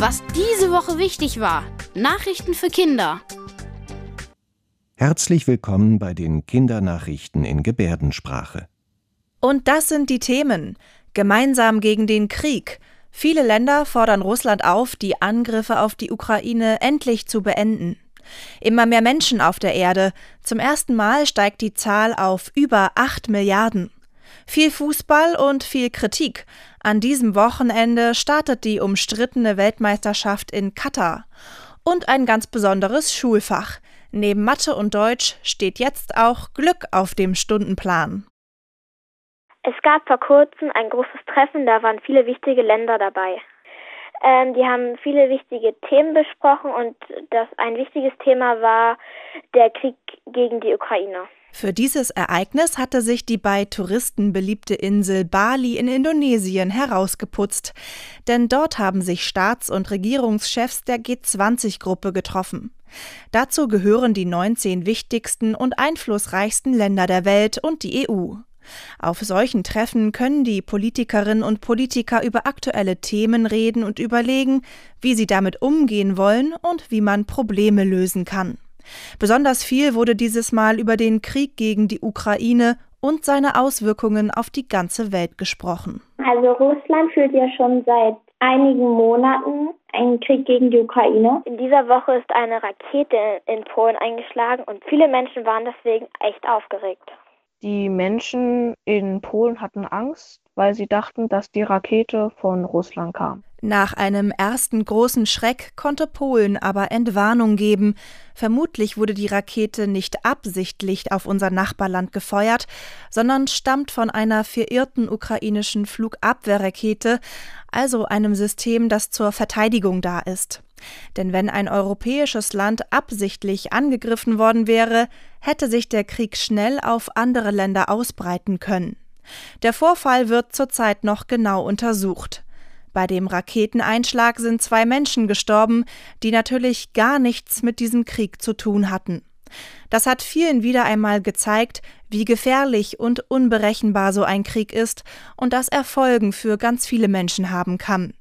Was diese Woche wichtig war. Nachrichten für Kinder. Herzlich willkommen bei den Kindernachrichten in Gebärdensprache. Und das sind die Themen. Gemeinsam gegen den Krieg. Viele Länder fordern Russland auf, die Angriffe auf die Ukraine endlich zu beenden. Immer mehr Menschen auf der Erde. Zum ersten Mal steigt die Zahl auf über 8 Milliarden. Viel Fußball und viel Kritik. An diesem Wochenende startet die umstrittene Weltmeisterschaft in Katar. Und ein ganz besonderes Schulfach. Neben Mathe und Deutsch steht jetzt auch Glück auf dem Stundenplan. Es gab vor kurzem ein großes Treffen, da waren viele wichtige Länder dabei. Ähm, die haben viele wichtige Themen besprochen und das ein wichtiges Thema war der Krieg gegen die Ukraine. Für dieses Ereignis hatte sich die bei Touristen beliebte Insel Bali in Indonesien herausgeputzt. Denn dort haben sich Staats- und Regierungschefs der G20-Gruppe getroffen. Dazu gehören die 19 wichtigsten und einflussreichsten Länder der Welt und die EU. Auf solchen Treffen können die Politikerinnen und Politiker über aktuelle Themen reden und überlegen, wie sie damit umgehen wollen und wie man Probleme lösen kann. Besonders viel wurde dieses Mal über den Krieg gegen die Ukraine und seine Auswirkungen auf die ganze Welt gesprochen. Also Russland führt ja schon seit einigen Monaten einen Krieg gegen die Ukraine. In dieser Woche ist eine Rakete in Polen eingeschlagen und viele Menschen waren deswegen echt aufgeregt. Die Menschen in Polen hatten Angst, weil sie dachten, dass die Rakete von Russland kam. Nach einem ersten großen Schreck konnte Polen aber Entwarnung geben. Vermutlich wurde die Rakete nicht absichtlich auf unser Nachbarland gefeuert, sondern stammt von einer verirrten ukrainischen Flugabwehrrakete, also einem System, das zur Verteidigung da ist. Denn wenn ein europäisches Land absichtlich angegriffen worden wäre, hätte sich der Krieg schnell auf andere Länder ausbreiten können. Der Vorfall wird zurzeit noch genau untersucht. Bei dem Raketeneinschlag sind zwei Menschen gestorben, die natürlich gar nichts mit diesem Krieg zu tun hatten. Das hat vielen wieder einmal gezeigt, wie gefährlich und unberechenbar so ein Krieg ist und dass er Folgen für ganz viele Menschen haben kann.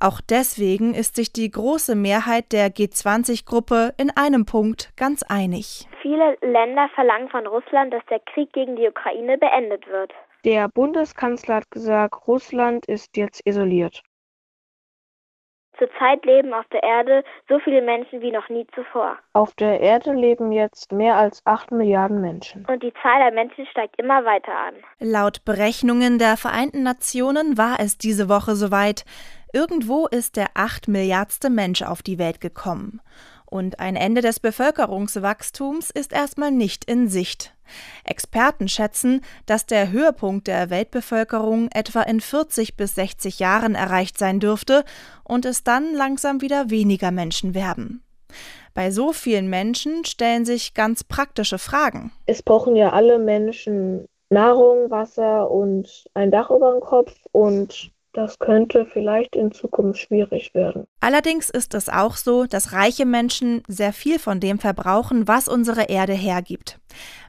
Auch deswegen ist sich die große Mehrheit der G20-Gruppe in einem Punkt ganz einig. Viele Länder verlangen von Russland, dass der Krieg gegen die Ukraine beendet wird. Der Bundeskanzler hat gesagt, Russland ist jetzt isoliert. Zurzeit leben auf der Erde so viele Menschen wie noch nie zuvor. Auf der Erde leben jetzt mehr als 8 Milliarden Menschen. Und die Zahl der Menschen steigt immer weiter an. Laut Berechnungen der Vereinten Nationen war es diese Woche soweit. Irgendwo ist der 8 Milliardste Mensch auf die Welt gekommen. Und ein Ende des Bevölkerungswachstums ist erstmal nicht in Sicht. Experten schätzen, dass der Höhepunkt der Weltbevölkerung etwa in 40 bis 60 Jahren erreicht sein dürfte und es dann langsam wieder weniger Menschen werden. Bei so vielen Menschen stellen sich ganz praktische Fragen. Es brauchen ja alle Menschen Nahrung, Wasser und ein Dach über dem Kopf und das könnte vielleicht in Zukunft schwierig werden. Allerdings ist es auch so, dass reiche Menschen sehr viel von dem verbrauchen, was unsere Erde hergibt.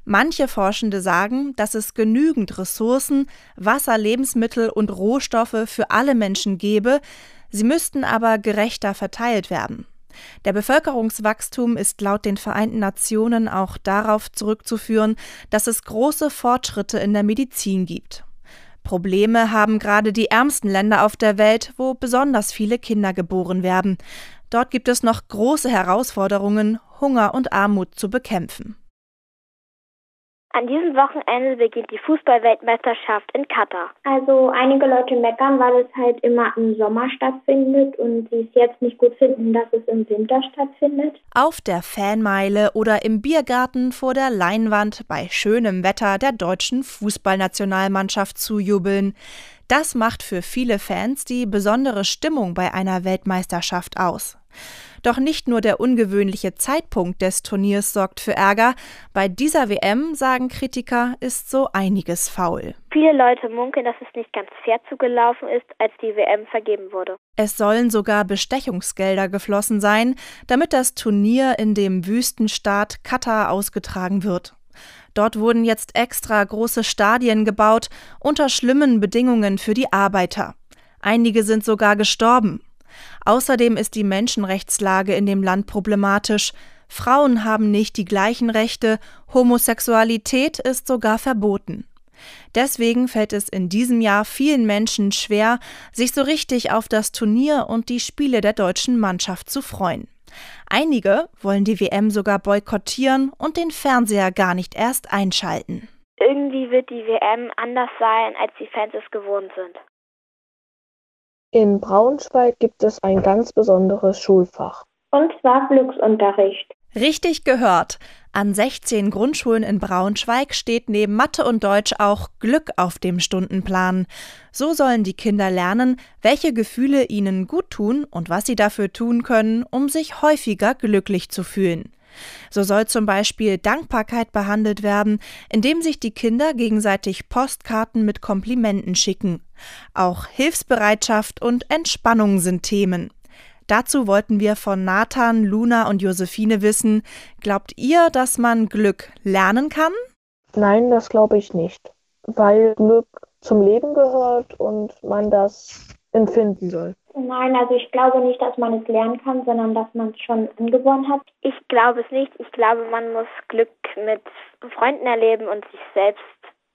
Manche Forschende sagen, dass es genügend Ressourcen, Wasser, Lebensmittel und Rohstoffe für alle Menschen gäbe, sie müssten aber gerechter verteilt werden. Der Bevölkerungswachstum ist laut den Vereinten Nationen auch darauf zurückzuführen, dass es große Fortschritte in der Medizin gibt. Probleme haben gerade die ärmsten Länder auf der Welt, wo besonders viele Kinder geboren werden. Dort gibt es noch große Herausforderungen, Hunger und Armut zu bekämpfen. An diesem Wochenende beginnt die Fußballweltmeisterschaft in Katar. Also einige Leute meckern, weil es halt immer im Sommer stattfindet und sie es jetzt nicht gut finden, dass es im Winter stattfindet. Auf der Fanmeile oder im Biergarten vor der Leinwand bei schönem Wetter der deutschen Fußballnationalmannschaft zujubeln. Das macht für viele Fans die besondere Stimmung bei einer Weltmeisterschaft aus. Doch nicht nur der ungewöhnliche Zeitpunkt des Turniers sorgt für Ärger. Bei dieser WM, sagen Kritiker, ist so einiges faul. Viele Leute munkeln, dass es nicht ganz fair zugelaufen ist, als die WM vergeben wurde. Es sollen sogar Bestechungsgelder geflossen sein, damit das Turnier in dem Wüstenstaat Katar ausgetragen wird. Dort wurden jetzt extra große Stadien gebaut, unter schlimmen Bedingungen für die Arbeiter. Einige sind sogar gestorben. Außerdem ist die Menschenrechtslage in dem Land problematisch. Frauen haben nicht die gleichen Rechte, Homosexualität ist sogar verboten. Deswegen fällt es in diesem Jahr vielen Menschen schwer, sich so richtig auf das Turnier und die Spiele der deutschen Mannschaft zu freuen. Einige wollen die WM sogar boykottieren und den Fernseher gar nicht erst einschalten. Irgendwie wird die WM anders sein, als die Fans es gewohnt sind. In Braunschweig gibt es ein ganz besonderes Schulfach. Und zwar Glücksunterricht. Richtig gehört. An 16 Grundschulen in Braunschweig steht neben Mathe und Deutsch auch Glück auf dem Stundenplan. So sollen die Kinder lernen, welche Gefühle ihnen gut tun und was sie dafür tun können, um sich häufiger glücklich zu fühlen. So soll zum Beispiel Dankbarkeit behandelt werden, indem sich die Kinder gegenseitig Postkarten mit Komplimenten schicken. Auch Hilfsbereitschaft und Entspannung sind Themen. Dazu wollten wir von Nathan, Luna und Josephine wissen, glaubt ihr, dass man Glück lernen kann? Nein, das glaube ich nicht, weil Glück zum Leben gehört und man das empfinden soll. Nein, also ich glaube nicht, dass man es lernen kann, sondern dass man es schon angeboren hat. Ich glaube es nicht. Ich glaube, man muss Glück mit Freunden erleben und sich selbst,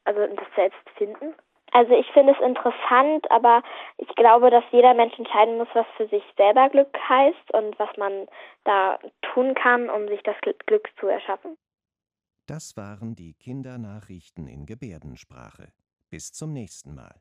also das selbst finden. Also ich finde es interessant, aber ich glaube, dass jeder Mensch entscheiden muss, was für sich selber Glück heißt und was man da tun kann, um sich das Glück zu erschaffen. Das waren die Kindernachrichten in Gebärdensprache. Bis zum nächsten Mal.